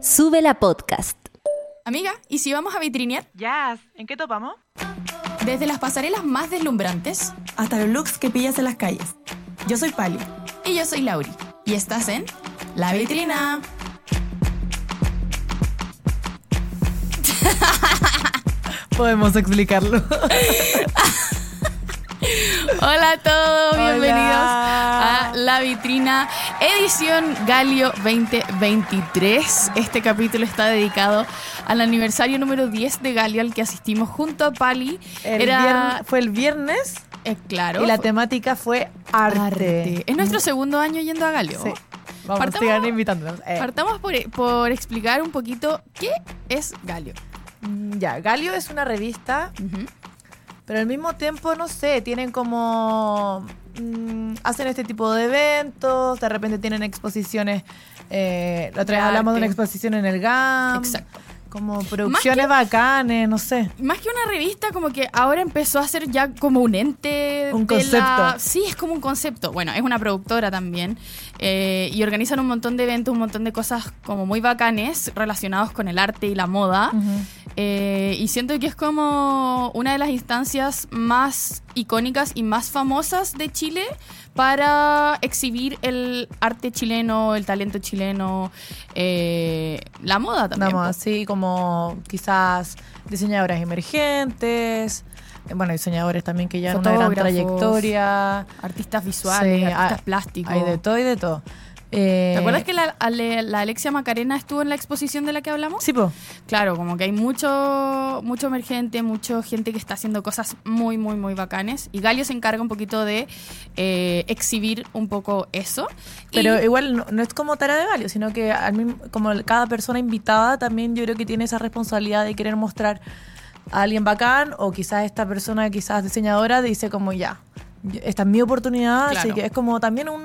Sube la podcast. Amiga, ¿y si vamos a vitrinear? Ya, ¿en qué topamos? Desde las pasarelas más deslumbrantes hasta los looks que pillas en las calles. Yo soy Pali. y yo soy Lauri. Y estás en La Vitrina. Podemos explicarlo. Hola a todos, Hola. bienvenidos a La Vitrina, edición Galio 2023. Este capítulo está dedicado al aniversario número 10 de Galio al que asistimos junto a Pali. El Era, fue el viernes eh, claro, y la temática fue arte. arte. Es nuestro segundo año yendo a Galio. Sí. Vamos, Partamos- invitándonos. Eh, Partamos por, por explicar un poquito qué es Galio. mm, ya, Galio es una revista. Pero al mismo tiempo, no sé, tienen como... mm, hacen este tipo de eventos, de repente tienen exposiciones. Eh, la otra vez hablamos de una exposición en el GAM. Exacto. Como producciones bacanes, no sé. Más que una revista, como que ahora empezó a ser ya como un ente. Un de concepto. la- Sí, es como un concepto. Bueno, es una productora también. eh, y organizan un montón de eventos, un montón de cosas como muy bacanes relacionados con el arte y la moda. Eh, y siento que es como una de las instancias más icónicas y más famosas de Chile para exhibir el arte chileno, el talento chileno, eh, la moda también. Vamos, po. así como quizás diseñadoras emergentes, eh, bueno, diseñadores también que ya una gran trayectoria. Artistas visuales, Sí, artistas hay- plásticos. Hay de todo y de todo. Eh, ¿Te acuerdas que la, Ale- la Alexia Macarena estuvo en la exposición de la que hablamos? Sí, po. Claro, como que hay mucho, mucho emergente, mucha gente que está haciendo cosas muy, muy, muy bacanes. Y Galio se encarga un poquito de eh, exhibir un poco eso. Pero Y- igual no, no es como tarea de valio, sino que al mismo- como cada persona invitada también yo creo que tiene esa responsabilidad de querer mostrar a alguien bacán o quizás esta persona, quizás diseñadora, dice como ya, esta es mi oportunidad, así que es como también un,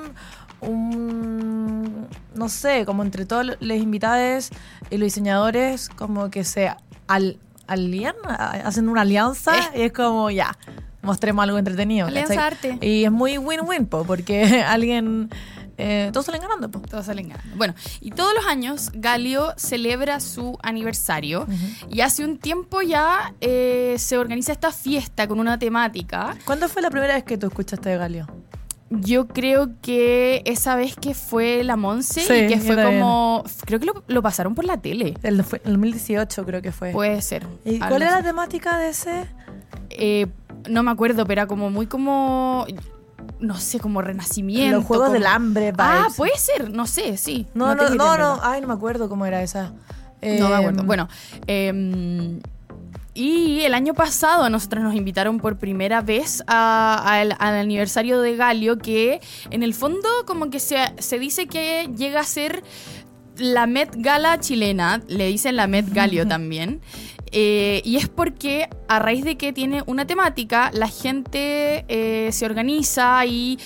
un no sé, como entre todos los invitados y los diseñadores, como que se al, alían, hacen una alianza y es como ya. Mostremos algo entretenido. Alianza arte. Y es muy win-win, po, porque alguien. eh, todos salen ganando, po. Todos salen ganando. Bueno, y todos los años Galio celebra su aniversario y hace un tiempo ya eh, se organiza esta fiesta con una temática. ¿Cuándo fue la primera vez que tú escuchaste de Galio? Yo creo que esa vez que fue la Monse Sí, y que fue como... Creo que lo, lo pasaron por la tele. El, el 2018 creo que fue. Puede ser. ¿Y cuál era así. la temática de ese? Eh, no me acuerdo, pero era como muy como... No sé, como renacimiento. Los Juegos como- del Hambre, Ah, vibes. puede ser, no sé, sí. No, no, no, no. Ay, no me acuerdo cómo era esa. No me Eh, acuerdo. Bueno, em, y el año pasado a nosotros nos invitaron por primera vez a- al, al aniversario de Galio, que en el fondo como que se, se dice que llega a ser la Met Gala chilena, le dicen la Met Galio también. Eh, y es porque a raíz de que tiene una temática, la gente eh, se organiza y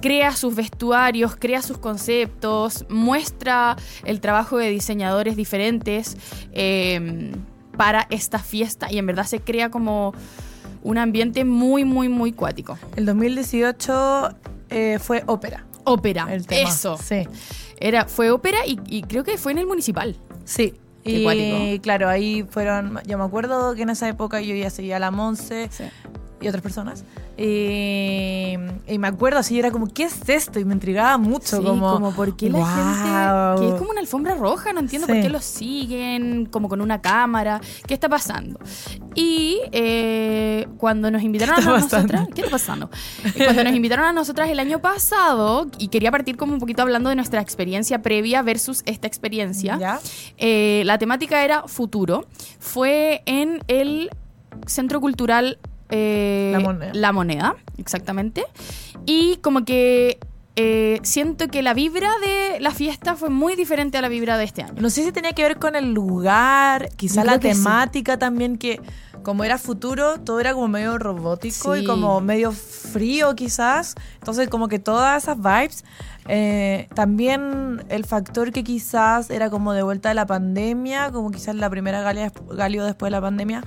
crea sus vestuarios, crea sus conceptos, muestra el trabajo de diseñadores diferentes eh, para esta fiesta y en verdad se crea como un ambiente muy, muy, muy cuático. El 2018 eh, fue ópera. Ópera, El tema. eso. Sí. Era, fue ópera y, y creo que fue en el municipal. Sí. Y claro, ahí fueron. Yo me acuerdo que en esa época yo ya seguía a la Monse y otras personas. Y, y me acuerdo así, era como, ¿qué es esto? Y me intrigaba mucho. Sí, como, por qué la gente. Que es como una alfombra roja, no entiendo Sí. por qué lo siguen, como con una cámara. ¿Qué está pasando? Y eh, cuando nos invitaron a nosotras. pasando? ¿Qué está pasando? Cuando nos invitaron a nosotras el año pasado, y quería partir como un poquito hablando de nuestra experiencia previa versus esta experiencia. ¿Ya? Eh, la temática era futuro. Fue en el Centro Cultural eh, La Moneda. La Moneda, exactamente. Y como que eh, siento que la vibra de la fiesta fue muy diferente a la vibra de este año. No sé si tenía que ver con el lugar, quizá la que sí. temática también, que como era futuro, todo era como medio robótico y Sí. como medio frío quizás. Entonces como que todas esas vibes. eh, también el factor que quizás era como de vuelta de la pandemia, como quizás la primera Galia- Galio después de la pandemia,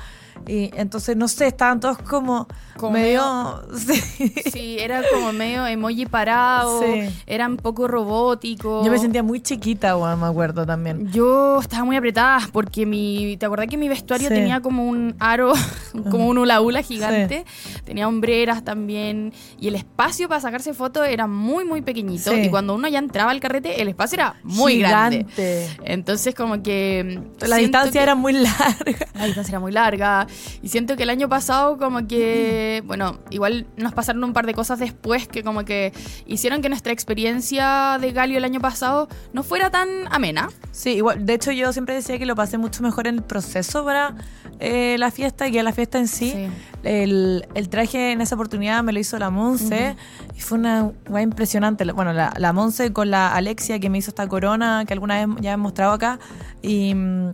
Y entonces, no sé, estaban todos como, Como medio... Sí. Sí, era como medio emoji parado, Sí. era un poco robótico. Yo me sentía muy chiquita, weón, me acuerdo también. Yo estaba muy apretada porque mi. ¿Te acordás que mi vestuario Sí. tenía como un aro, como un hula hula gigante? Tenía hombreras también. Y el espacio para sacarse fotos era muy, muy pequeñito. Y cuando uno ya entraba al carrete, el espacio era muy grande. Gigante. Entonces, como que. La distancia que- era muy larga. la distancia era muy larga. Y siento que el año pasado, como que, bueno, igual nos pasaron un par de cosas después que, como que hicieron que nuestra experiencia de Galio el año pasado no fuera tan amena. Sí, igual. De hecho, yo siempre decía que lo pasé mucho mejor en el proceso para eh, la fiesta que a la fiesta en sí. Sí. El, el traje en esa oportunidad me lo hizo la Monse y fue una guay impresionante. Bueno, la, la Monse con la Alexia que me hizo esta corona que alguna vez ya he mostrado acá. Y, mm,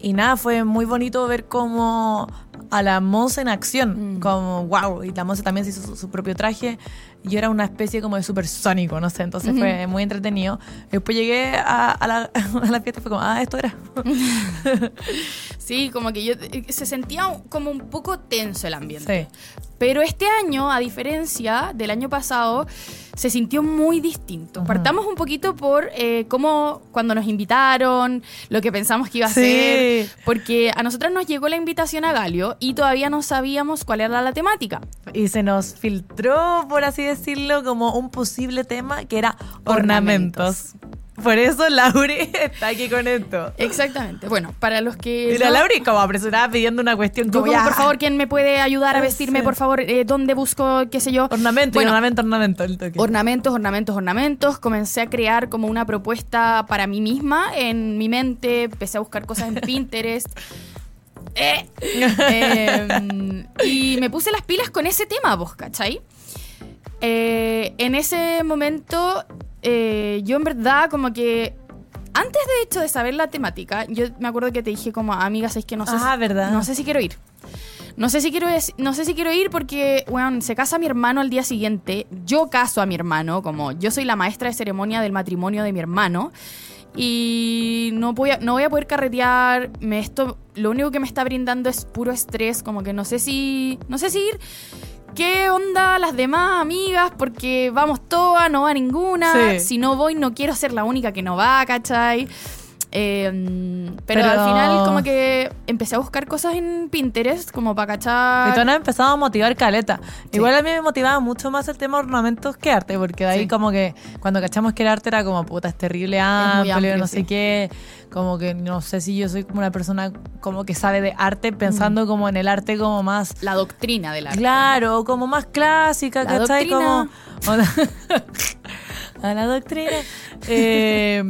y nada, fue muy bonito ver como a la Monse en acción. Mm. Como wow. Y la Monse también se hizo su, su propio traje. Yo era una especie como de supersónico, no sé. Entonces fue muy entretenido. Después llegué a, a la, a la fiesta y fue como, ah, esto era. Sí, como que yo eh, se sentía como un poco tenso el ambiente. Sí. Pero este año, a diferencia del año pasado, se sintió muy distinto. Partamos un poquito por eh, cómo cuando nos invitaron, lo que pensamos que iba a Sí. ser, porque a nosotras nos llegó la invitación a Galio y todavía no sabíamos cuál era la temática. Y se nos filtró, por así decirlo, como un posible tema que era Ornamentos. ornamentos. Por eso Lauri está aquí con esto. Exactamente. Bueno, para los que... Y la no- como apresurada pidiendo una cuestión como, ya, por favor, ¿quién me puede ayudar a vestirme? Por favor, eh, ¿dónde busco, qué sé yo? Ornamento, Bueno, ornamento, ornamento. el toque. Ornamentos, ornamentos, ornamentos. Comencé a crear como una propuesta para mí misma en mi mente. Empecé a buscar cosas en Pinterest. Eh, eh, y me puse las pilas con ese tema, vos, ¿cachai? Eh, en ese momento, eh, yo en verdad como que... Antes de hecho de saber la temática, yo me acuerdo que te dije como, amiga, ¿sabes que no sé Ah, si- ¿verdad? No sé si quiero ir. No sé si quiero, es- no sé si quiero ir porque, bueno, se casa mi hermano al día siguiente. Yo caso a mi hermano, como yo soy la maestra de ceremonia del matrimonio de mi hermano. Y no voy a, no voy a poder carretear. Me esto, lo único que me está brindando es puro estrés. Como que no sé si. No sé si ir. ¿Qué onda las demás amigas? Porque vamos todas, no va ninguna. Sí. Si no voy, no quiero ser la única que no va, ¿cachai? Eh, pero, Pero- al final como que empecé a buscar cosas en Pinterest como para Y cachar. tú nos empezado a motivar caleta. Igual a mí me motivaba mucho más el tema ornamentos que arte, porque de ahí Sí. como que cuando cachamos que el arte era como, puta, es terrible amplio, amplio, no sí. sé qué, como que no sé si yo soy como una persona como que sabe de arte, pensando como en el arte como más La doctrina del arte. Claro, como más clásica, La ¿cachai? doctrina. Como. A la doctrina. Eh,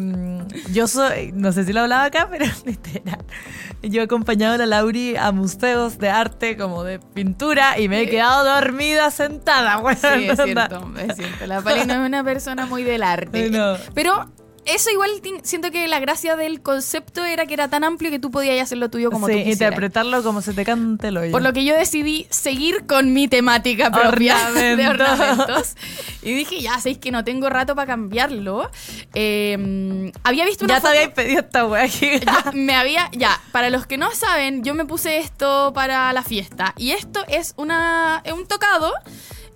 yo soy, no sé si lo hablaba acá, pero literal. Yo he acompañado a la Lauri a museos de arte, como de pintura, y me he quedado dormida sentada. Sí, es cierto, es cierto. La Pali no es una persona muy del arte. No. Pero eso igual siento que la gracia del concepto era que era tan amplio que tú podías hacer lo tuyo como sí, tú quisieras. interpretarlo como se te cante el hoyo. Por lo que yo decidí seguir con mi temática propia de Ornamentos. Y dije, ya, sabéis que no tengo rato para cambiarlo. Eh, había visto una ya te foto- habías pedido esta yo me había, ya, para los que no saben, yo me puse esto para la fiesta. Y esto es una es un tocado.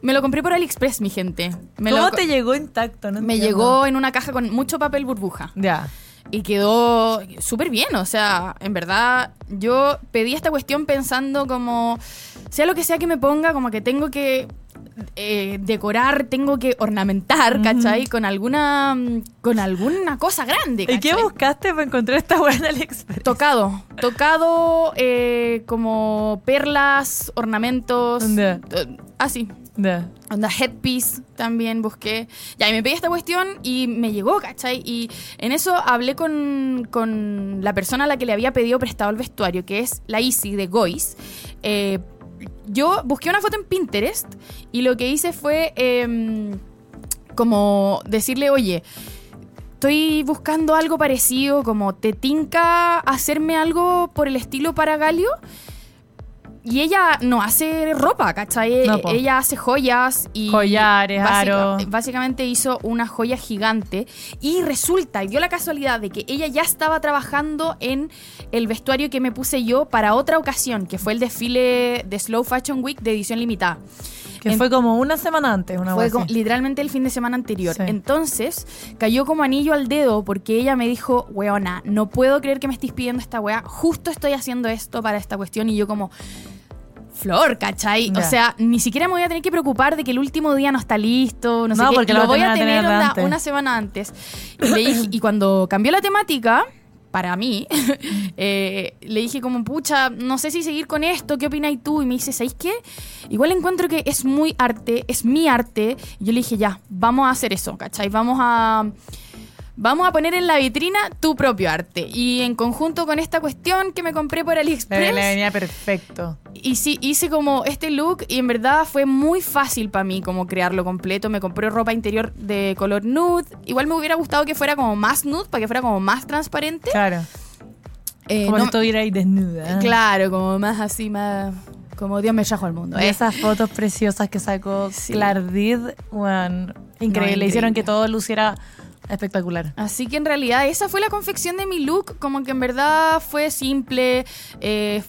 Me lo compré por AliExpress, mi gente. Me ¿Cómo lo- te llegó intacto? No Me entiendo. llegó en una caja con mucho papel burbuja. Ya. Y quedó súper bien, o sea, en verdad yo pedí esta cuestión pensando como, sea lo que sea que me ponga, como que tengo que eh, decorar, tengo que ornamentar, ¿cachai? Con alguna, con alguna cosa grande. ¿Y qué ¿cachai? buscaste para encontrar esta en AliExpress? Tocado, tocado eh, como perlas, ornamentos, Ya. eh, así. Ya. Onda headpiece también busqué. Ya, y me pedí esta cuestión y me llegó, ¿cachai? Y en eso hablé con, con la persona a la que le había pedido prestado el vestuario, que es la Easy de Gois. Eh, yo busqué una foto en Pinterest y lo que hice fue em, como decirle, oye, estoy buscando algo parecido, como te tinca hacerme algo por el estilo para Galio. Y ella no hace ropa, ¿cachai? No, ella hace joyas y... Collares, básica- aros. Básicamente hizo una joya gigante y resulta, y dio la casualidad de que ella ya estaba trabajando en el vestuario que me puse yo para otra ocasión, que fue el desfile de Slow Fashion Week de edición limitada. Que En- fue como una semana antes, una Fue como- literalmente el fin de semana anterior. Sí. Entonces, cayó como anillo al dedo porque ella me dijo, weona, no puedo creer que me estés pidiendo esta wea. Justo estoy haciendo esto para esta cuestión. Y yo como, Flor, ¿cachai? O sea, ni siquiera me voy a tener que preocupar de que el último día no está listo, no sé qué. porque lo lo voy a tener una semana antes. Y, le dije- y cuando cambió la temática, para mí, eh, le dije como, pucha, no sé si seguir con esto, ¿qué opinas tú? Y me dice, ¿sabéis qué? Igual encuentro que es muy arte, es mi arte. Y yo le dije, ya, vamos a hacer eso, ¿cachai? Vamos a... Vamos a poner en la vitrina tu propio arte. Y en conjunto con esta cuestión que me compré por AliExpress, le venía perfecto. y sí, hice como este look y en verdad fue muy fácil para mí como crearlo completo. Me compré ropa interior de color nude. Igual me hubiera gustado que fuera como más nude, para que fuera como más transparente. Claro. Eh, Como no- estuviera ahí desnuda. Claro, como más así, más... Como Dios me trajo al mundo. ¿eh? esas fotos preciosas que sacó Sí. Clardid, bueno, increíble. No, Hicieron increíble. que todo luciera espectacular. Así que en realidad esa fue la confección de mi look, como que en verdad fue simple. eh,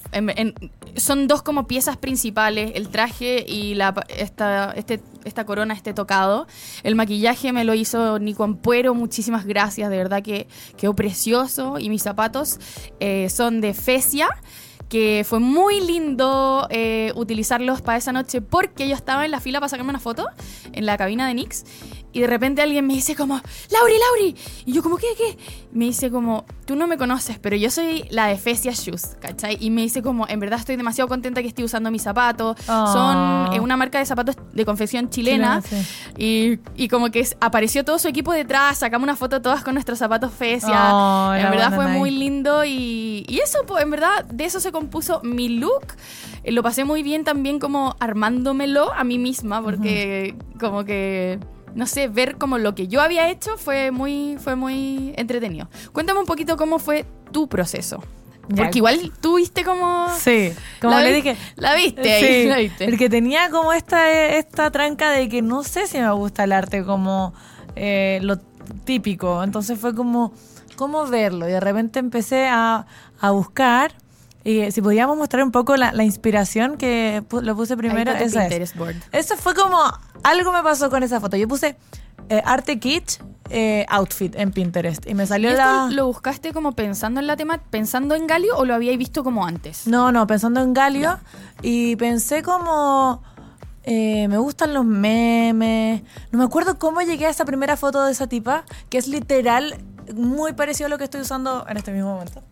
son dos como piezas principales, el traje y la, esta, este, esta corona, este tocado. El maquillaje me lo hizo Nico Ampuero, muchísimas gracias, de verdad que quedó precioso. Y mis zapatos eh, son de Fesia. Que fue muy lindo eh, utilizarlos para esa noche porque yo estaba en la fila para sacarme una foto en la cabina de Nix y de repente alguien me dice como, Lauri, Lauri. Y yo como, ¿qué, qué? Me dice como, tú no me conoces, pero yo soy la de Fesia Shoes, ¿cachai? Y me dice como, en verdad estoy demasiado contenta que esté usando mis zapatos. Oh. Son eh, una marca de zapatos de confección chilena. Chilena, y, y como que apareció todo su equipo detrás, sacamos una foto todas con nuestros zapatos Fesia. Oh, en verdad fue muy lindo y, y eso, pues, en verdad, de eso se compuso mi look. Eh, lo pasé muy bien también como armándomelo a mí misma, porque como que, no sé, ver como lo que yo había hecho fue muy, fue muy entretenido. Cuéntame un poquito cómo fue tu proceso. Ya. Porque igual tuviste como... Sí, como le dije. La viste ahí, Sí, la viste. porque tenía como esta, esta tranca de que no sé si me gusta el arte como eh, lo típico. Entonces fue como, ¿cómo verlo? Y de repente empecé a, a buscar. Y si podíamos mostrar un poco la, la inspiración que pu- lo puse primero, esa es. Board. Eso fue como, algo me pasó con esa foto. Yo puse eh, arte kitsch eh, outfit en Pinterest y me ¿Y salió esto la... lo buscaste como pensando en la tema, pensando en Galio o lo habíais visto como antes? No, no, pensando en Galio. Y pensé como. eh, me gustan los memes. No me acuerdo cómo llegué a esa primera foto de esa tipa, que es literal muy parecido a lo que estoy usando en este mismo momento.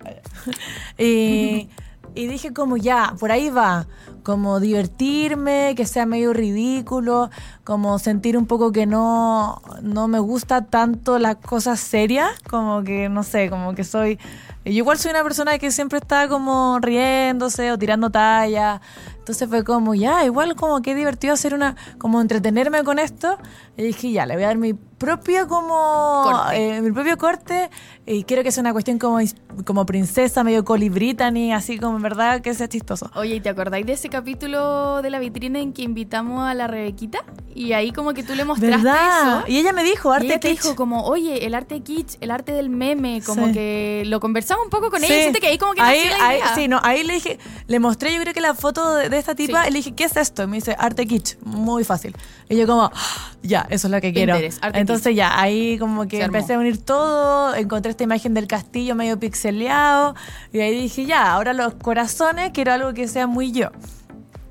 y, y dije como ya, por ahí va. Como divertirme, que sea medio ridículo, como sentir un poco que no, no me gusta tanto las cosas serias, como que no sé, como que soy... Yo igual soy una persona que siempre está como riéndose o tirando talla. Entonces fue como, ya, igual como que divertido hacer una, como entretenerme con esto. Y dije, ya, le voy a dar mi propio como, eh, mi propio corte. Y quiero que sea una cuestión como, como princesa, medio Collie Brittany, así como en verdad que sea chistoso. Oye, ¿y te acordáis de ese capítulo de la vitrina en que invitamos a la Rebequita? Y ahí como que tú le mostraste ¿Verdad? eso. Y ella me dijo, Y arte ella te kitsch. dijo como, oye, el arte kitsch, el arte del meme, como Sí. que lo conversamos un poco con Sí. ella. Siento que ahí como que ahí, nació la ahí- idea. sí, no, ahí le dije, le mostré yo creo que la foto de, de esta tipa Sí. y le dije, ¿qué es esto? Y me dice, arte kitsch, muy fácil. Y yo como, "Ah, ya, eso es lo que quiero. Pinterest, Entonces ya, ahí como que empecé a unir todo, encontré esta imagen del castillo medio pixeleado y ahí dije, ya, ahora los corazones quiero algo que sea muy yo.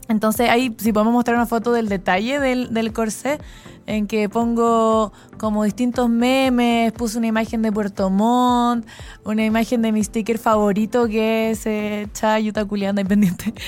Entonces ahí si podemos mostrar una foto del detalle del, del corsé, en que pongo como distintos memes, puse una imagen de Puerto Montt, una imagen de mi sticker favorito que es eh, Chayuta culiando ahí pendiente.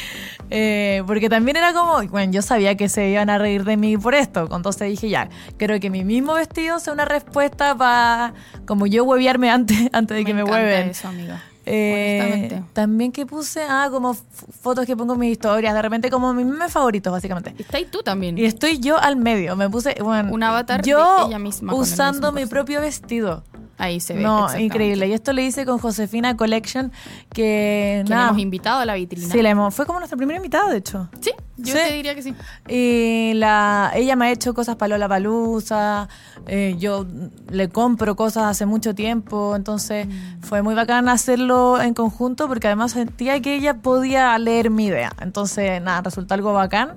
Eh, porque también era como, bueno, yo sabía que se iban a reír de mí por esto, entonces dije ya, creo que mi mismo vestido sea una respuesta para como yo huevearme antes, antes de que me hueven. eso, amiga. Eh, también que puse, ah, como fotos que pongo en mis historias, de repente como mis memes favoritos, básicamente. Está ahí tú también. Y estoy yo al medio, me puse, bueno, Un avatar yo de ella misma usando mi propio vestido. Ahí se ve. No, increíble. Y esto lo hice con Josefina Collection, que nada. hemos invitado a la vitrina. Sí, la hemos- fue como nuestra primera invitada, de hecho. Sí, yo Sí. te diría que sí. Y la, ella me ha hecho cosas para Lola Palusa. yo le compro cosas hace mucho tiempo. Entonces Mm. fue muy bacán hacerlo en conjunto porque además sentía que ella podía leer mi idea. Entonces, nada, resultó algo bacán.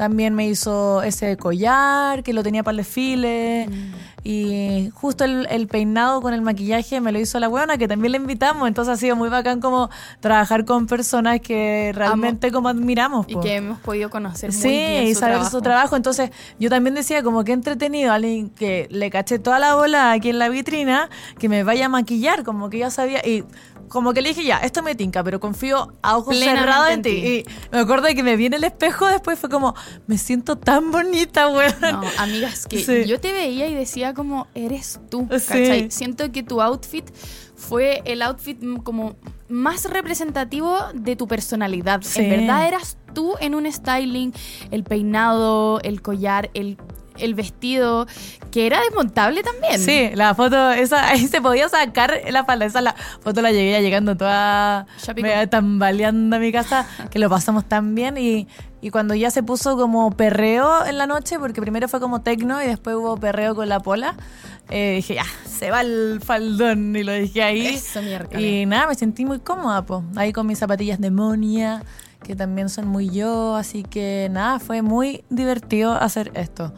También me hizo ese collar que lo tenía para el desfile. Mm. Y justo el, el peinado con el maquillaje me lo hizo la buena, que también le invitamos. Entonces ha sido muy bacán como trabajar con personas que realmente como admiramos. Y que hemos podido conocer muy Sí, bien y su saber trabajo. su trabajo. Entonces, yo también decía, como que entretenido, alguien que le caché toda la bola aquí en la vitrina, que me vaya a maquillar, como que ya sabía. Y como que le dije, ya, esto me tinca, pero confío a ojos cerrados en ti. Y me acuerdo de que me vi en el espejo después, fue como, me siento tan bonita, weón. No, amigas, que Sí. yo te veía y decía como, eres tú, Sí. ¿cachai? Siento que tu outfit fue el outfit mm, como más representativo de tu personalidad. Sí. En verdad eras tú en un styling, el peinado, el collar, el, el vestido, que era desmontable también. Sí, la foto, esa, ahí se podía sacar la falda. Esa la foto la llegué ya llegando toda media tambaleando a mi casa, que lo pasamos tan bien. Y, y cuando ya se puso como perreo en la noche, porque primero fue como tecno y después hubo perreo con la pola, eh, dije, ya, se va el faldón. Y lo dije ahí. Eso, y nada, me sentí muy cómoda, po. Ahí con mis zapatillas de Monia, que también son muy yo. Así que nada, fue muy divertido hacer esto.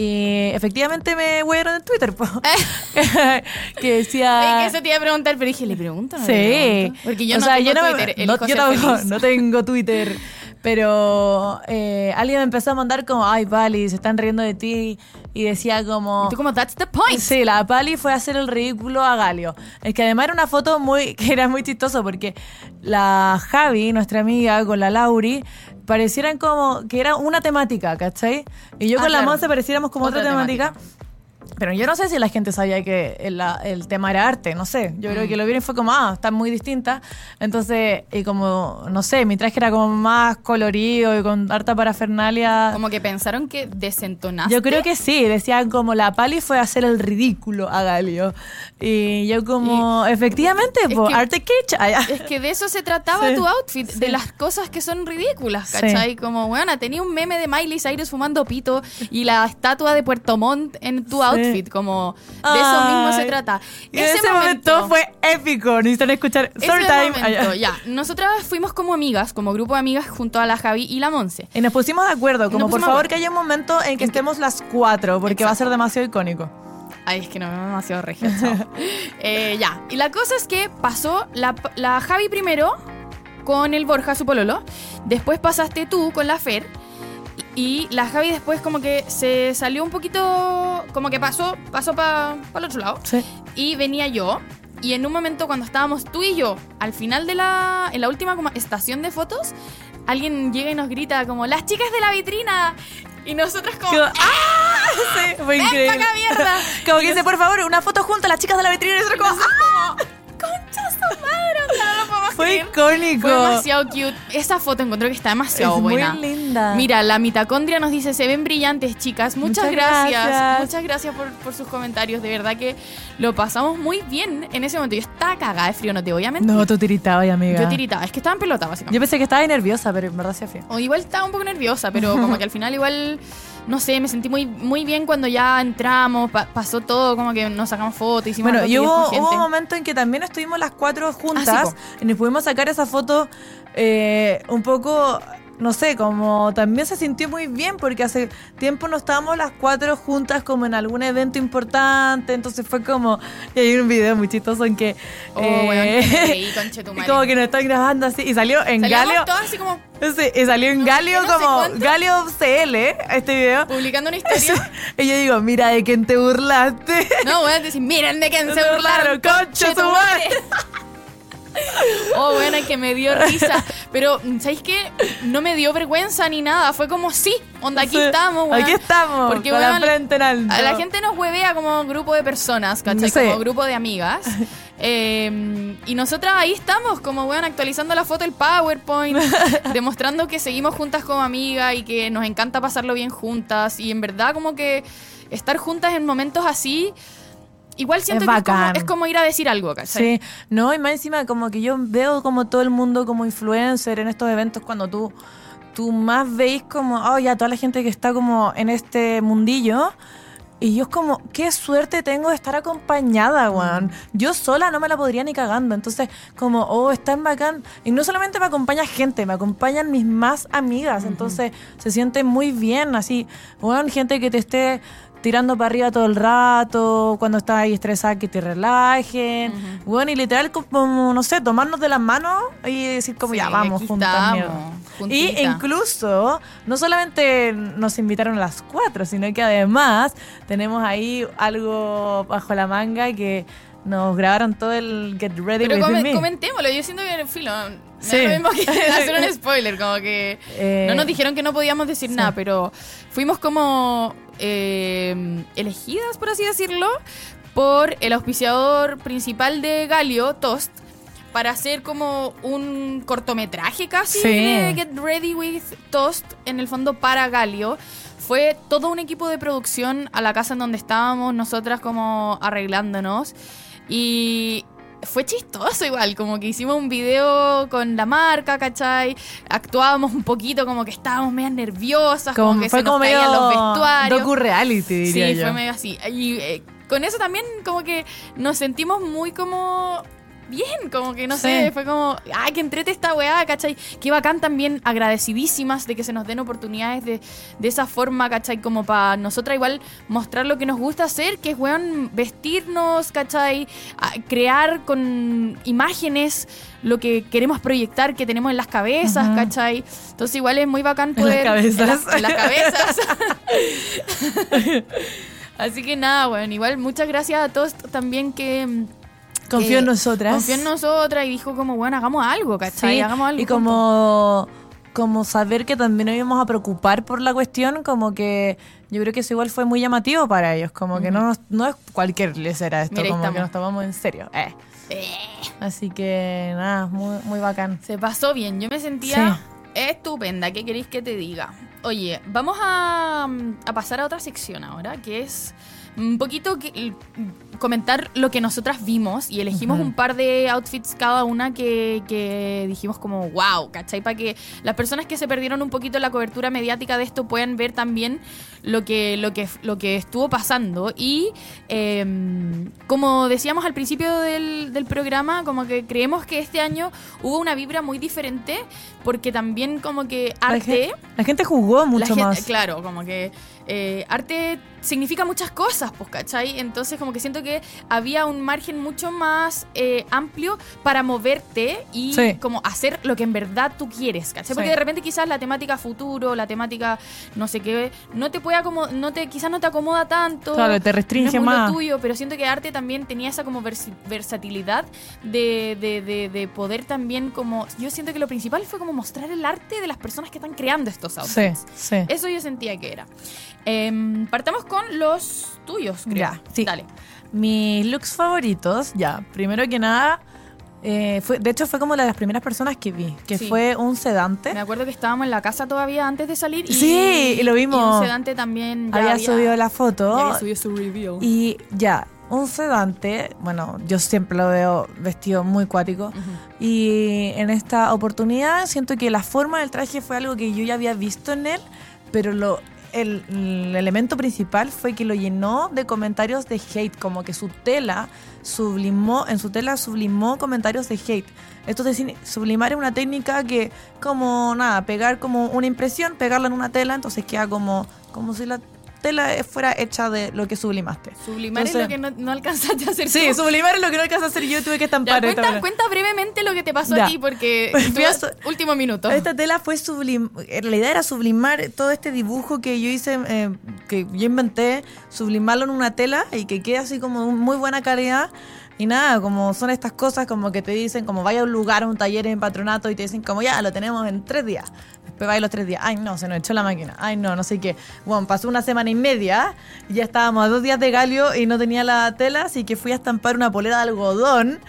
Y efectivamente me huearon en Twitter, po. que decía... Es que eso te iba a preguntar, pero dije, ¿le pregunto le Sí. pregunto? Porque yo O no sea, tengo yo no me- Twitter, no- yo tampoco- no tengo Twitter. Pero eh, alguien me empezó a mandar como, ay, Pali, se están riendo de ti. Y decía como... Y tú como, that's the point. Sí, la Pali fue a hacer el ridículo a Galio. Es que además era una foto muy que era muy chistoso porque la Javi, nuestra amiga, con la Lauri, parecieran como que era una temática, ¿cachai? Y yo Ah, con la claro. Monse pareciéramos como otra, Otra temática. Pero yo no sé si la gente sabía que el, el tema era arte, no sé. Yo Mm. creo que lo vieron y fue como, ah, están muy distintas. Entonces, y como, no sé, mi traje era como más colorido y con harta parafernalia. Como que pensaron que desentonaste. Yo creo que sí, decían como la Pali fue a hacer el ridículo a Galio. Y yo como, efectivamente, es pues, que- arte kitsch. allá. Es que de eso se trataba Sí, tu outfit, sí. de las cosas que son ridículas, Sí. ¿cachai? Como, bueno, tenía un meme de Miley Cyrus fumando pito y la estatua de Puerto Montt en tu outfit, como de eso mismo se trata. Y ese, momento, fue épico. Necesitan escuchar ese Storytime. momento, ya. Nosotras fuimos como amigas, como grupo de amigas junto a la Javi y la Monse. Y nos pusimos de acuerdo, como por favor que haya un momento en que estemos las cuatro, porque va a ser demasiado icónico. Ay, es que no me demasiado regio. Eh, ya. Y la cosa es que pasó la, la Javi primero con el Borja, su pololo. Después pasaste tú con la Fer. Y la Javi después como que se salió un poquito... Como que pasó, pasó para el otro lado. Sí. Y venía yo. Y en un momento cuando estábamos tú y yo, al final de la... En la última como estación de fotos, alguien llega y nos grita como, las chicas de la vitrina. Y nosotras como... Como, ¡Ah! Sí, fue ¡Ven increíble. pa' acá, mierda! Como que dice, por favor, una foto junto a las chicas de la vitrina. Y nosotros como, ¡Ah! ¡Concha su madre! o sea, no lo podemos Fue creer. icónico. Fue demasiado cute. Esa foto encontré que está demasiado Es muy buena. linda. Mira, la mitocondria nos dice, se ven brillantes, chicas. Muchas, Muchas gracias. gracias. Muchas gracias por, por sus comentarios. De verdad que lo pasamos muy bien en ese momento. Yo estaba cagada de frío, no te voy a mentir. No, tú tiritabas, amiga. Yo tiritaba. Es que estaba en pelota, Yo pensé que estaba nerviosa, pero en verdad se fue. O igual estaba un poco nerviosa, pero como que al final igual... No sé, me sentí muy, muy bien cuando ya entramos, pa- pasó todo, como que nos sacamos fotos, hicimos Bueno, y hubo, hubo un momento en que también estuvimos las cuatro juntas Ah, sí, y nos pudimos sacar esa foto eh, un poco, no sé, como también se sintió muy bien porque hace tiempo no estábamos las cuatro juntas como en algún evento importante, entonces fue como, y hay un video muy chistoso en que... Oh, eh, conchetumare. como que nos están grabando así y salió en Galio... así como Sí, y salió en No Galio no como. Galio CL, este video. publicando una historia. Y yo digo, mira de quién te burlaste. No, bueno, decir, miren de quién se burlaron, burlaron, su madre. Oh, bueno, que me dio risa. Pero, ¿sabéis qué? No me dio vergüenza ni nada. Fue como, sí, onda, aquí Sí, estamos, weón. Aquí estamos, Porque, con la weón, frente en alto. A la gente nos huevea como grupo de personas, ¿cachai? Sí. Como grupo de amigas. Eh, y nosotras ahí estamos, como weón, actualizando la foto del PowerPoint, demostrando que seguimos juntas como amigas y que nos encanta pasarlo bien juntas. Y en verdad, como que estar juntas en momentos así igual siento Es que es como, es como ir a decir algo, ¿cachai? Sí, no, y más encima como que yo veo como todo el mundo como influencer en estos eventos cuando tú, tú más veis como, oh, ya toda la gente que está como en este mundillo. Y yo es como, qué suerte tengo de estar acompañada, weón. Yo sola no me la podría ni cagando. Entonces, como, oh, es tan bacán. Y no solamente me acompaña gente, me acompañan mis más amigas. Entonces, se siente muy bien, así, weón, gente que te esté tirando para arriba todo el rato, cuando estás ahí estresada que te relajen. Bueno, y literal como, no sé, tomarnos de las manos y decir como, Sí, ya, vamos, juntas. Y incluso, no solamente nos invitaron a las cuatro, sino que además tenemos ahí algo bajo la manga que nos grabaron todo el Get Ready Pero With come- Me. comentémoslo, yo siento que filo, no Sí. es lo mismo que hacer un spoiler, como que Eh, no nos dijeron que no podíamos decir sí. nada, pero fuimos como eh, elegidas, por así decirlo, por el auspiciador principal de Galio, Toast, para hacer como un cortometraje casi Sí. de Get Ready with Toast, en el fondo para Galio. Fue todo un equipo de producción a la casa en donde estábamos nosotras como arreglándonos. Y fue chistoso igual, como que hicimos un video con la marca, ¿cachai? Actuábamos un poquito como que estábamos medio nerviosas, como, Como- que fue se nos como medio los vestuarios. docu-reality, diría Sí, yo. fue medio así. Y eh, con eso también como que nos sentimos muy como... Bien, como que no Sí. sé, fue como, ay, que entrete esta weá, ¿cachai? Qué bacán también, agradecidísimas de que se nos den oportunidades de, de esa forma, ¿cachai? Como para nosotras igual mostrar lo que nos gusta hacer, que es, weón, vestirnos, ¿cachai? A- crear con imágenes lo que queremos proyectar, que tenemos en las cabezas. ¿cachai? Entonces igual es muy bacán En las poder... cabezas. En en las cabezas. Así que nada, bueno, igual muchas gracias a todos también que... Confió en nosotras. Confió en nosotras y dijo como, bueno, hagamos algo, ¿cachai? Sí, hagamos algo. y juntos. como, como saber que también nos íbamos a preocupar por la cuestión, como que yo creo que eso igual fue muy llamativo para ellos, como que no, no es cualquier lesera esto, Mira, ahí como que nos tomamos en serio. eh. Eh, Así que nada, muy, muy bacán. se pasó bien, yo me sentía estupenda, ¿qué queréis que te diga? Oye, vamos a, mm, a pasar a otra sección ahora, que es un poquito que- comentar lo que nosotras vimos y elegimos Ujú. un par de outfits cada una que, que dijimos como wow, ¿cachai? Para que las personas que se perdieron un poquito la cobertura mediática de esto puedan ver también lo que, lo que, lo que estuvo pasando. Y eh, como decíamos al principio del, del programa, como que creemos que este año hubo una vibra muy diferente porque también como que La arte... la gente jugó La mucho gente- más. Claro, como que eh, arte significa muchas cosas, pues, ¿cachai? Entonces como que siento que había un margen mucho más eh, amplio para moverte y Sí. como hacer lo que en verdad tú quieres, ¿cachai? Porque Sí. de repente quizás la temática futuro, la temática no sé qué, no te puede acomodar, no te, quizás no te acomoda tanto. Claro, te no restringe es muy lo más. tuyo, pero siento que arte también tenía esa como versi- versatilidad de, de- de- de poder también como... Yo siento que lo principal fue como mostrar el arte de las personas que están creando estos outfits. sí. Eso yo sentía que era. Em, partamos con los tuyos, creo. Ya, sí. Dale. Mis looks favoritos, ya, primero que nada, eh, fue, de hecho fue como de las primeras personas que vi, que Sí. fue un sedante. Me acuerdo que estábamos en la casa todavía antes de salir. Y, Sí, y lo vimos. Y un sedante también ya había, subido la ya foto había subido su review. y ya, un sedante, bueno, yo siempre lo veo vestido muy cuático y en esta oportunidad siento que la forma del traje fue algo que yo ya había visto en él, pero lo el, el elemento principal fue que lo llenó de comentarios de hate, como que su tela sublimó, en su tela sublimó comentarios de hate. Esto de cine- sublimar es una técnica que, como nada, pegar como una impresión, pegarla en una tela, entonces queda como, como si la tela fuera hecha de lo que sublimaste. Sublimar es lo que no, no alcanzaste a hacer Sí, tú. sublimar es lo que no alcanza a hacer yo, tuve que Ya, estampar esta cuenta, cuenta brevemente lo que te pasó Ya. a ti, porque último minuto. Esta tela fue sublim... La idea era sublimar todo este dibujo que yo hice, eh, que yo inventé, sublimarlo en una tela y que quede así como muy buena calidad. Y nada, como son estas cosas como que te dicen, como vaya a un lugar, a un taller en patronato y te dicen como ya, lo tenemos en tres días. Después vais los tres días, ay no, se nos echó la máquina, ay no, no sé qué. Bueno, pasó una semana y media y ya estábamos a dos días de galio y no tenía la tela, así que fui a estampar una polera de algodón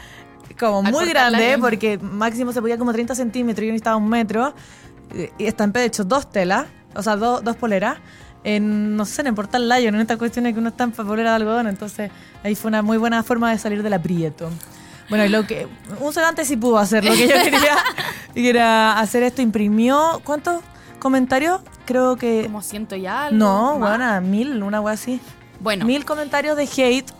como muy grande, porque máximo se podía como 30 centímetros, yo necesitaba un metro. Y estampé, de hecho, dos telas, o sea, dos, dos poleras. en, no sé, en el Portal Lion, en estas cuestiones que uno está en papelera de algodón. Entonces, ahí fue una muy buena forma de salir del aprieto. Bueno, y lo que. Un sedante sí pudo hacer lo que yo quería. y era hacer esto. Imprimió. ¿Cuántos comentarios? Creo que. Como ciento ya algo. No, más. bueno, mil, una wea así. Bueno, Mil comentarios de hate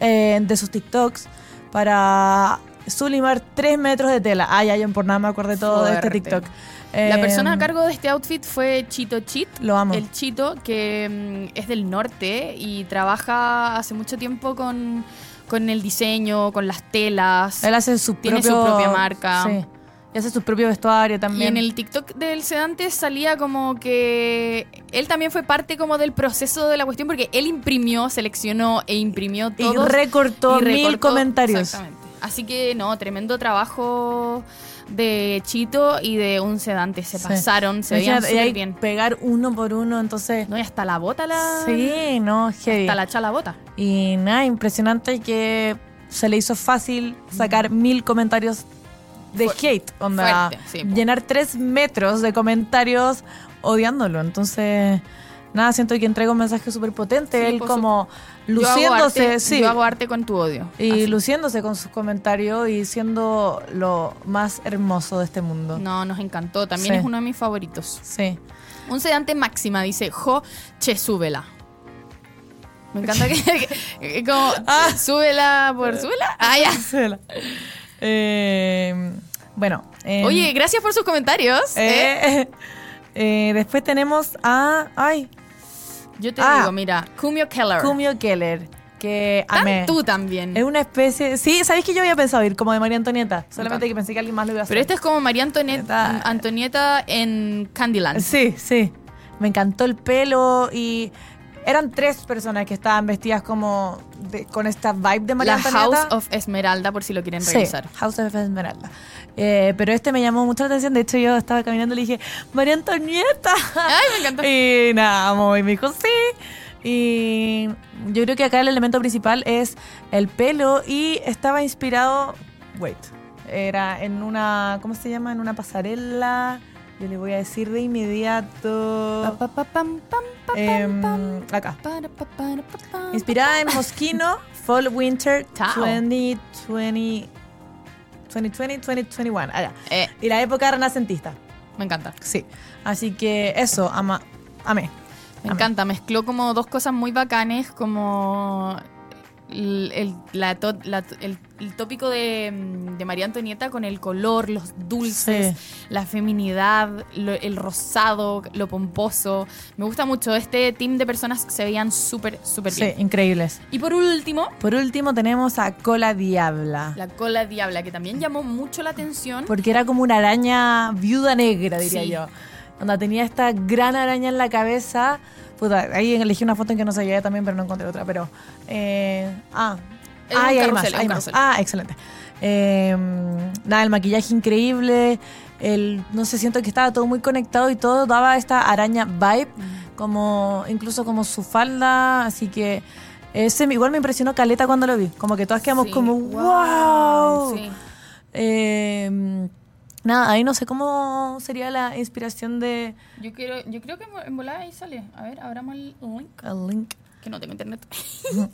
eh, de sus TikToks para sublimar tres metros de tela. Ay, ay, por nada me acordé todo de este. TikTok. la Eh, persona a cargo de este outfit fue Chito Chit. Lo amo. El Chito, que mm, es del norte y trabaja hace mucho tiempo con, con el diseño, con las telas. Él hace su Tiene su propia marca. Sí. Y hace su propio vestuario Y también. en el TikTok del sedante salía como que él también fue parte como del proceso de la cuestión porque él imprimió, seleccionó e imprimió y todo. recortó mil comentarios. Exactamente. Así que no, tremendo trabajo de Chito y de un sedante. Se Sí. pasaron, se veían súper bien. pegar uno por uno, entonces. No, y hasta la bota la. Sí, no, heavy. Hasta la chala bota. Y nada, impresionante que se le hizo fácil sacar mil comentarios de Fu- hate. Onda, fuerte, sí, po. llenar tres metros de comentarios odiándolo. Entonces, nada, siento que entrega un mensaje súper potente. Sí, Él como Yo hago luciéndose, arte- sí. Yo hago arte con tu odio. y Así. luciéndose con sus comentarios y siendo lo más hermoso de este mundo. No, nos encantó. También Sí. es uno de mis favoritos. Sí. Un sedante máxima, dice Jo, che, súbela. Me encanta que, que- que como, Ah. súbela por súbela. Ah, ya. Eh, bueno. eh, Oye, gracias por sus comentarios. ¿eh? eh, eh, después tenemos a. Ay, Yo te ah. digo, mira, Kumio Keller. Kumio Keller. Que Tan amé. tú también. Es una especie. Sí, ¿sabéis que yo había pensado ir como de María Antonieta? Solamente que pensé que alguien más lo iba a hacer. Pero este es como María Antonieta, Antonieta en Candyland. Sí, sí. Me encantó el pelo y. Eran tres personas que estaban vestidas como de- con esta vibe de María La Antonieta. House of Esmeralda, por si lo quieren Sí, revisar. House of Esmeralda. Eh, pero este me llamó mucho la atención. De hecho, yo estaba caminando y le dije, María Antonieta. Ay, me encantó. Y nada. Y me dijo, sí. Y yo creo que acá el elemento principal es el pelo y estaba inspirado. Wait. Era en una. ¿Cómo se llama? En una pasarela. Yo le voy a decir de inmediato. Pa, pa, pam, pam, pa, pam, pam. acá. Inspirada en Moschino, Fall Winter Chao. 2020. 2020, 2021. Allá. Eh, Y la época renacentista. me encanta. Sí. Así que eso, ama, amé. Me encanta, mezcló como dos cosas muy bacanes, como el, el- la to- la- el- el tópico de, mm, de María Antonieta con el color, los dulces, la feminidad, lo- el rosado, lo pomposo. Me gusta mucho. Este team de personas se veían súper, súper Sí, bien. increíbles. Y por último, Por último tenemos a Cola Diabla. la cola diabla, que también llamó mucho la atención. Porque era como una araña viuda negra, diría Sí. yo. Donde tenía esta gran araña en la cabeza. Puta, ahí elegí una foto en que no se veía también, pero no encontré otra. Pero. eh, ah. Ah, hay más, hay más. Ah, excelente. Eh, nada, el maquillaje increíble. El, no sé, siento que estaba todo muy conectado y todo daba esta araña vibe. Mm. Como, incluso como su falda. Así que. Ese igual me impresionó Caleta cuando lo vi. Como que todas quedamos Sí, como, wow. Sí. Eh, nada, ahí no sé cómo sería la inspiración de Yo, quiero, yo creo que en volada ahí sale. A ver, abramos el link. el link. que no tengo internet.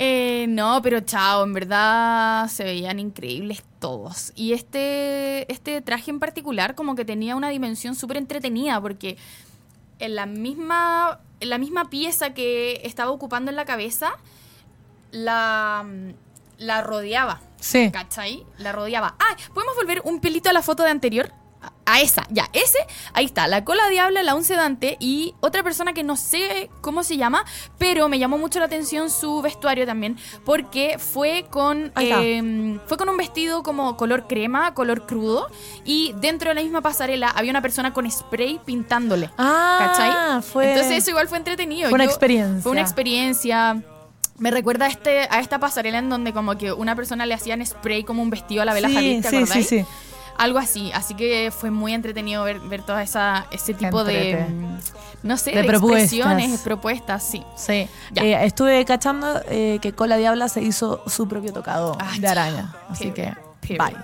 Eh, no, pero chao, en verdad se veían increíbles todos. Y este, este traje en particular como que tenía una dimensión súper entretenida porque en la misma, en la misma pieza que estaba ocupando en la cabeza, la, la rodeaba. Sí. ¿Cachai? La rodeaba. Ah, ¿podemos volver un pelito a la foto de anterior? A- A esa, ya, ese, ahí está, la cola diabla, la un sedante y otra persona que no sé cómo se llama, pero me llamó mucho la atención su vestuario también, porque fue con, eh, fue con un vestido como color crema, color crudo, y dentro de la misma pasarela había una persona con spray pintándole. Ah, ¿Cachai? fue. Entonces eso igual fue entretenido. Fue una Yo- experiencia. Fue una experiencia. Me recuerda a, este, a esta pasarela en donde como que una persona le hacían spray como un vestido a la Bella sí, Hadid, ¿te sí, sí, sí. Algo así. Así que fue muy entretenido ver, ver todo esa, ese tipo de, entrete. no sé, De de, propuestas. expresiones, de propuestas, sí. Sí. Eh, estuve cachando eh, que Cola Diabla se hizo su propio tocado Ah, de araña. Así period, que, period. bye.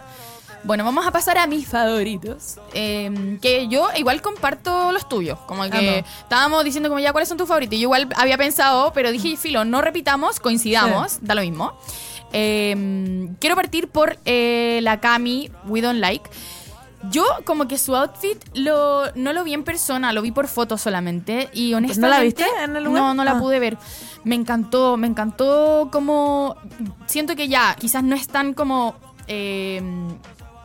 Bueno, vamos a pasar a mis favoritos. eh, que yo igual comparto los tuyos. Como que Amo. estábamos diciendo como ya cuáles son tus favoritos. Yo igual había pensado, pero dije, filo, no repitamos, coincidamos, da lo mismo. Eh, quiero partir por eh, la Cami We Don't Like. Yo como que su outfit lo, no lo vi en persona, lo vi por foto solamente. Y honestamente... ¿No la viste en el lugar? No, no la Ah. pude ver. Me encantó, me encantó como... Siento que ya, quizás no es tan como... eh,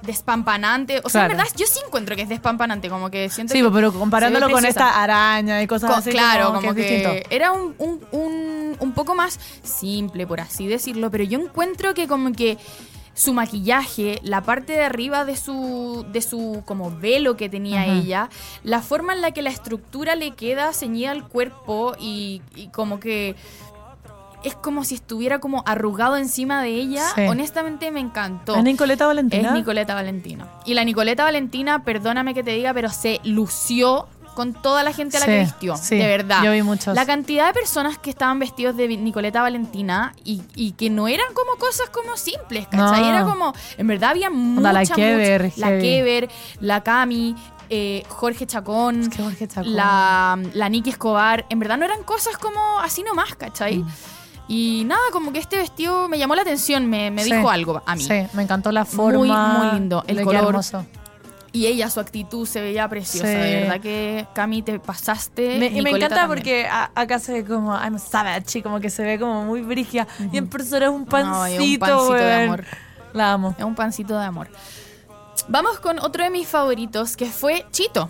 despampanante. O sea, en verdad, yo sí encuentro que es despampanante, como que siento Sí, que pero comparándolo con esta araña y cosas Co- así. claro, como, que, distinto. era un, un, un, un poco más simple, por así decirlo, pero yo encuentro que como que su maquillaje, la parte de arriba de su, de su como velo que tenía ella, la forma en la que la estructura le queda ceñida al cuerpo y, y como que es como si estuviera como arrugado encima de ella, Sí. honestamente me encantó. ¿Es Nicoleta Valentina? Es Nicoleta Valentina. Y la Nicoleta Valentina, perdóname que te diga, pero se lució con toda la gente a la Sí, que vistió. sí, de verdad. yo vi muchos. La cantidad de personas que estaban vestidos de Nicoleta Valentina y, y que no eran como cosas como simples, ¿cachai? No. Era como, en verdad había mucha, la mucha- Kever, la heavy. Kever, la Cami, eh, Jorge Chacón, Es que Jorge Chacón. la, la Nikki Escobar. En verdad no eran cosas como así nomás, ¿cachai? Mm. Y nada, como que este vestido me llamó la atención, me, me Sí. dijo algo a mí. Sí, me encantó la forma. muy lindo, el color. hermoso. Y ella, su actitud se veía preciosa. Sí. De verdad que, Cami, te pasaste. Me- y me encanta también. porque a- acá se ve como I'm a savage como que se ve como muy brigia. Y en persona es un pancito, Ay, un pancito de amor. La amo. Es un pancito de amor. Vamos con otro de mis favoritos, que fue Chito.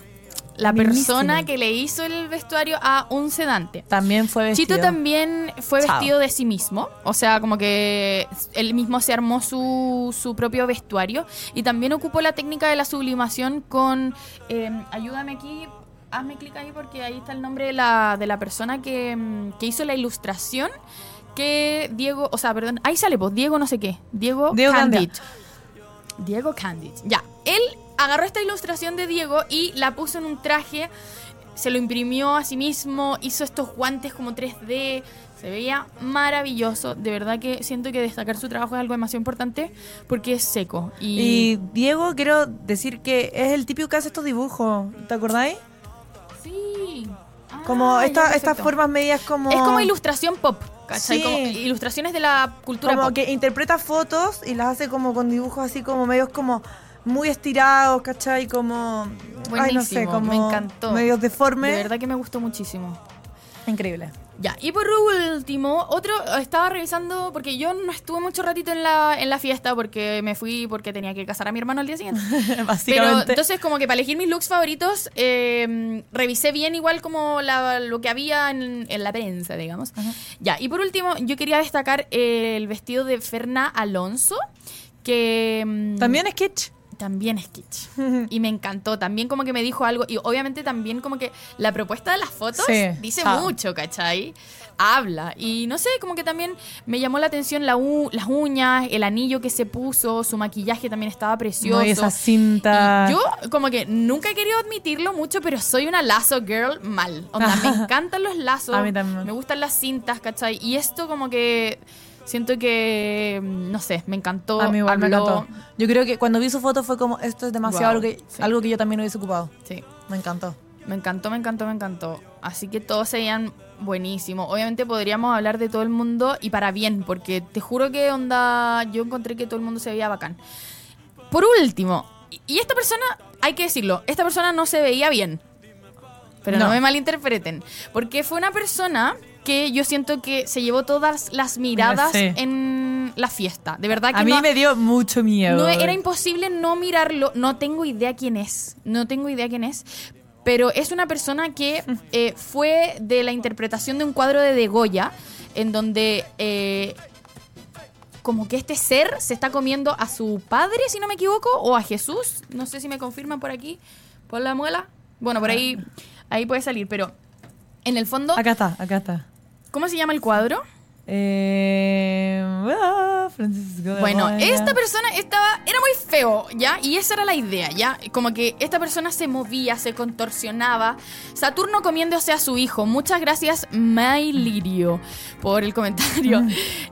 La persona que le hizo el vestuario a un sedante. También fue vestido. Chito también fue Chao. vestido de sí mismo, o sea, como que él mismo se armó su, su propio vestuario y también ocupó la técnica de la sublimación con, eh, ayúdame aquí, hazme clic ahí porque ahí está el nombre de la, de la persona que, mm, que hizo la ilustración, que Diego, o sea, perdón, ahí sale, pues Diego no sé qué, Diego, Diego Candid. Diego Candid. Ya, él agarró esta ilustración de Diego y la puso en un traje, se lo imprimió a sí mismo, hizo estos guantes como 3D, se veía maravilloso. De verdad que siento que destacar su trabajo es algo demasiado importante porque es seco. Y, Y Diego, quiero decir que es el típico que hace estos dibujos. ¿Te acordáis? sí. Como Ah, ya, esta- estas formas medias como. Es como ilustración pop, ¿cachai? Sí. Como ilustraciones de la cultura Como pop. que interpreta fotos y las hace como con dibujos así como medios como muy estirados, ¿cachai? Como. Ay, no sé, como. me encantó. Medios deformes. De verdad que me gustó muchísimo. Increíble. Ya, y por último, otro, estaba revisando, porque yo no estuve mucho ratito en la, en la fiesta porque me fui porque tenía que casar a mi hermano al día siguiente. Pero Básicamente. entonces como que para elegir mis looks favoritos, eh, revisé bien igual como la- lo que había en, en la prensa, digamos. Ya, y por último, yo quería destacar el vestido de Ferna Alonso, que... mm, También es kitsch. También es kitsch. Y me encantó. También como que me dijo algo. Y obviamente también como que la propuesta de las fotos Sí, dice mucho, ¿cachai? Habla. Y no sé, como que también me llamó la atención la u- las uñas, el anillo que se puso, su maquillaje también estaba precioso. No, y esa cinta. Y yo como que nunca he querido admitirlo mucho, pero soy una lazo girl mal. Onda, me encantan los lazos. A mí también. Me gustan las cintas, ¿cachai? Y esto como que siento que, mm, no sé, me encantó. A mí igual me encantó. Yo creo que cuando vi su foto fue como, esto es demasiado Wow, algo, que, sí. algo que yo también hubiese ocupado. Sí. Me encantó. Me encantó, me encantó, me encantó. Así que todos se veían buenísimo. Obviamente podríamos hablar de todo el mundo y para bien, porque te juro que onda, yo encontré que todo el mundo se veía bacán. Por último, y- y esta persona, hay que decirlo, esta persona no se veía bien. Pero no, No. me malinterpreten, porque fue una persona que yo siento que se llevó todas las miradas Sí. en la fiesta. De verdad que A mí no- me dio mucho miedo. no, era imposible no mirarlo. No tengo idea quién es. No tengo idea quién es. Pero es una persona que eh, fue de la interpretación de un cuadro de De Goya, en donde eh, como que este ser se está comiendo a su padre, si no me equivoco, o a Jesús. No sé si me confirman por aquí, por la muela. Bueno, por ahí, ahí puede salir, pero en el fondo, Acá está, acá está. ¿Cómo se llama el cuadro? Eh, ah, Francisco de Bueno, esta persona estaba, era muy feo, ¿ya? Y esa era la idea, ¿ya? Como que esta persona se movía, se contorsionaba. Saturno comiéndose a su hijo. Muchas gracias, My Lirio, por el comentario.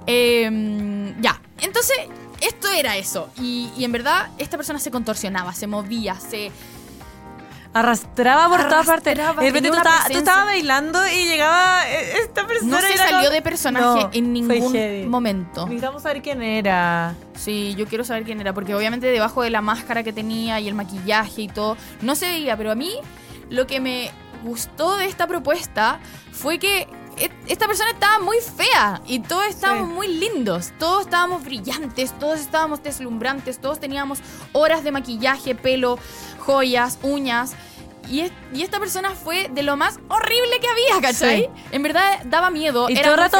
Eh, ya, entonces esto era eso. Y, y en verdad, esta persona se contorsionaba, se movía, se. Arrastraba por todas partes. De repente tú, estabas- tú presencia. estabas bailando y llegaba eh, esta persona. No se salió como- de personaje No, en ningún momento. Necesitamos saber quién era. Sí, yo quiero saber quién era, porque obviamente debajo de la máscara que tenía y el maquillaje y todo, no se veía, pero a mí lo que me gustó de esta propuesta fue que e- esta persona estaba muy fea y todos estábamos Sí. muy lindos, todos estábamos brillantes, todos estábamos deslumbrantes, todos teníamos horas de maquillaje, pelo, joyas, uñas. Y, es- y esta persona fue de lo más horrible que había, ¿cachai? Sí. En verdad daba miedo. Y era todo el rato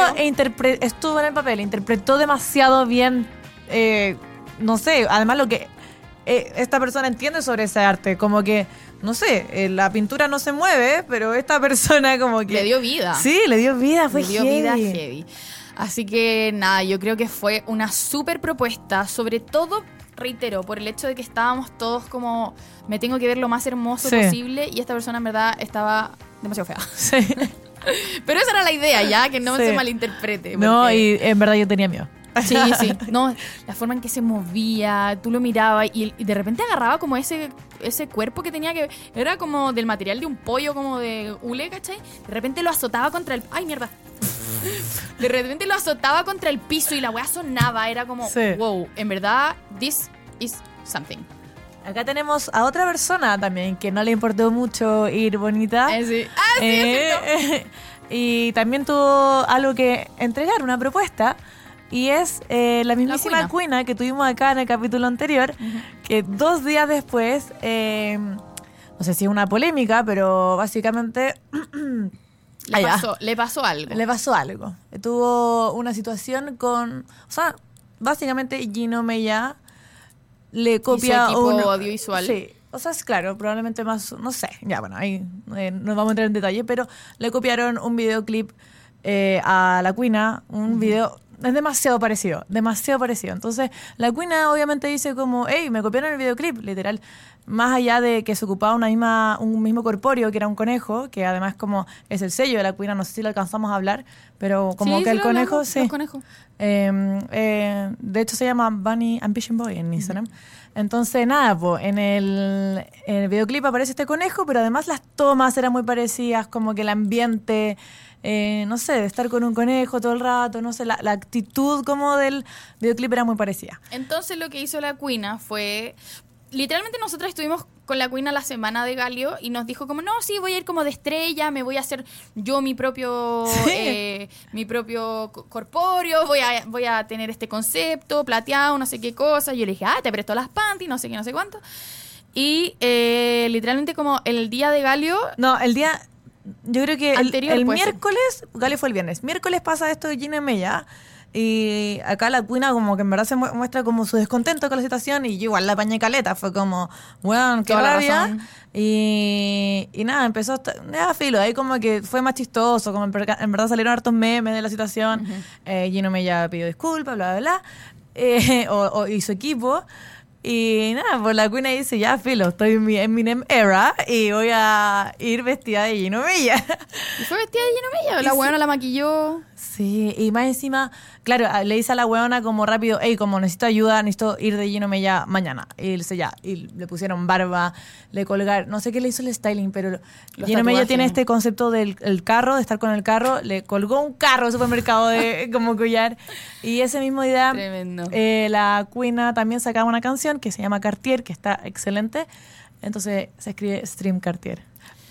estuvo en el papel, interpretó demasiado bien. eh, no sé, además lo que eh, esta persona entiende sobre ese arte, como que, no sé, eh, la pintura no se mueve, pero esta persona como que... Le dio vida. Sí, le dio vida, fue Le dio vida heavy. heavy. Así que nada, yo creo que fue una súper propuesta, sobre todo, reitero, por el hecho de que estábamos todos como, me tengo que ver lo más hermoso Sí. posible y esta persona en verdad estaba demasiado fea. Sí. Pero esa era la idea, ya, que no Sí. se malinterprete. No, y en verdad yo tenía miedo. Sí, sí. No, la forma en que se movía, tú lo mirabas y, y de repente agarraba como ese, ese cuerpo que tenía que. Era como del material de un pollo, como de hule, ¿cachai? De repente lo azotaba contra el. ¡Ay, mierda! De repente lo azotaba contra el piso y la weá sonaba. Era como, Sí. wow, en verdad, this is something. Acá tenemos a otra persona también que no le importó mucho ir bonita. Eh, sí. Ah, sí. Eh, y también tuvo algo que entregar, una propuesta. Y es eh, la mismísima cuina. cuina que tuvimos acá en el capítulo anterior, que dos días después, eh, no sé si es una polémica, pero básicamente Le, pasó, le pasó algo. le pasó algo. Tuvo una situación con, o sea, básicamente Gino Mella le copia un- audiovisual. Sí. O sea, es claro, probablemente más, no sé, ya bueno, ahí eh, no vamos a entrar en detalle, pero le copiaron un videoclip eh, a la Cuina, un video, es demasiado parecido, demasiado parecido. Entonces, la Cuina obviamente dice como, hey, me copiaron el videoclip, literal, más allá de que se ocupaba una misma, un mismo corpóreo, que era un conejo, que además como es el sello de la Cuina, no sé si lo alcanzamos a hablar, pero como Sí, que el conejo, hablamos, sí. los conejos. Eh, eh, de hecho se llama Bunny Ambition Boy en Instagram. Entonces, nada, po, en, el, en el videoclip aparece este conejo, pero además las tomas eran muy parecidas, como que el ambiente, eh, no sé, de estar con un conejo todo el rato, no sé, la, la actitud como del videoclip era muy parecida. Entonces lo que hizo la Cuina fue... Literalmente nosotras estuvimos con la Cuina la semana de Galio y nos dijo como, no, sí, voy a ir como de estrella, me voy a hacer yo mi propio Sí. eh, mi propio co- corpóreo, voy a, voy a tener este concepto, plateado, no sé qué cosa. Y yo le dije, ah, te presto las panties, no sé qué, no sé cuánto. Y eh, literalmente como el día de Galio, No, el día, yo creo que el, Anterior el ser. miércoles, Gale fue el viernes, miércoles pasa esto de Gina Mella. Y acá la cuina como que en verdad se mu- muestra como su descontento con la situación y yo igual la pañé caleta, fue como, weón, qué rabia. Y, y nada, empezó, ya filo, ahí como que fue más chistoso, como en, en verdad salieron hartos memes de la situación. Eh, Gino Mella pidió disculpas, bla, bla, bla, eh, o, o- y su equipo. Y nada, pues la cuina dice, ya filo, estoy en mi Eminem era y voy a ir vestida de Gino Mella. y fue vestida de lleno Mella, la Y sí. buena la maquilló. Sí, y más encima, claro, le dice a la weona como rápido, hey, como necesito ayuda, necesito ir de Gino Mella mañana. Y él dice ya, y le pusieron barba, le colgaron, no sé qué le hizo el styling, pero Los Gino Mella tatuajes. tiene este concepto del el carro, de estar con el carro, le colgó un carro al supermercado de como collar. Y ese mismo día, eh, la Cuina también sacaba una canción que se llama Cartier, que está excelente. Entonces se escribe Stream Cartier.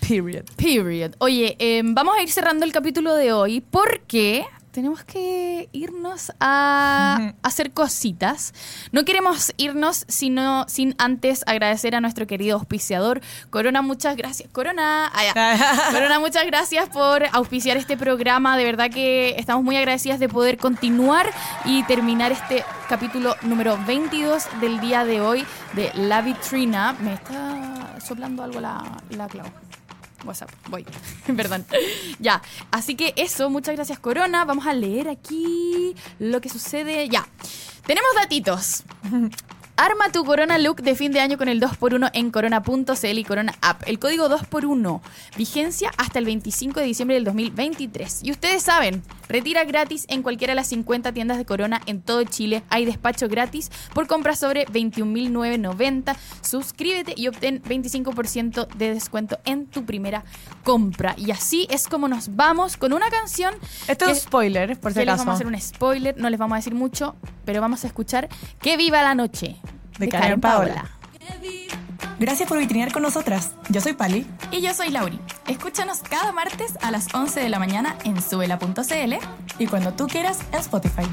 Period. Period. Oye, eh, vamos a ir cerrando el capítulo de hoy porque tenemos que irnos a hacer cositas. No queremos irnos sino, sin antes agradecer a nuestro querido auspiciador. Corona, muchas gracias. Corona, ah. Corona, muchas gracias por auspiciar este programa. De verdad que estamos muy agradecidas de poder continuar y terminar este capítulo número 22 del día de hoy de La Vitrina. Me está soplando algo la, la Clau. WhatsApp, voy. Perdón. Ya. Así que eso, muchas gracias, Corona. Vamos a leer aquí lo que sucede. Ya. Tenemos datitos. Arma tu Corona Look de fin de año con el 2x1 en corona.cl y Corona App. El código 2x1, vigencia hasta el 25 de diciembre del 2023. Y ustedes saben, retira gratis en cualquiera de las 50 tiendas de Corona en todo Chile. Hay despacho gratis por compra sobre 21.990. Suscríbete y obtén 25% de descuento en tu primera compra. Y así es como nos vamos con una canción. Esto es un spoiler, por si que les acaso. vamos a hacer un spoiler, no les vamos a decir mucho, pero vamos a escuchar Que viva la noche De Karen Paola. Gracias por vitrinear con nosotras. Yo soy Pali. Y yo soy Lauri. Escúchanos cada martes a las 11 de la mañana en suela.cl Y cuando tú quieras, en Spotify.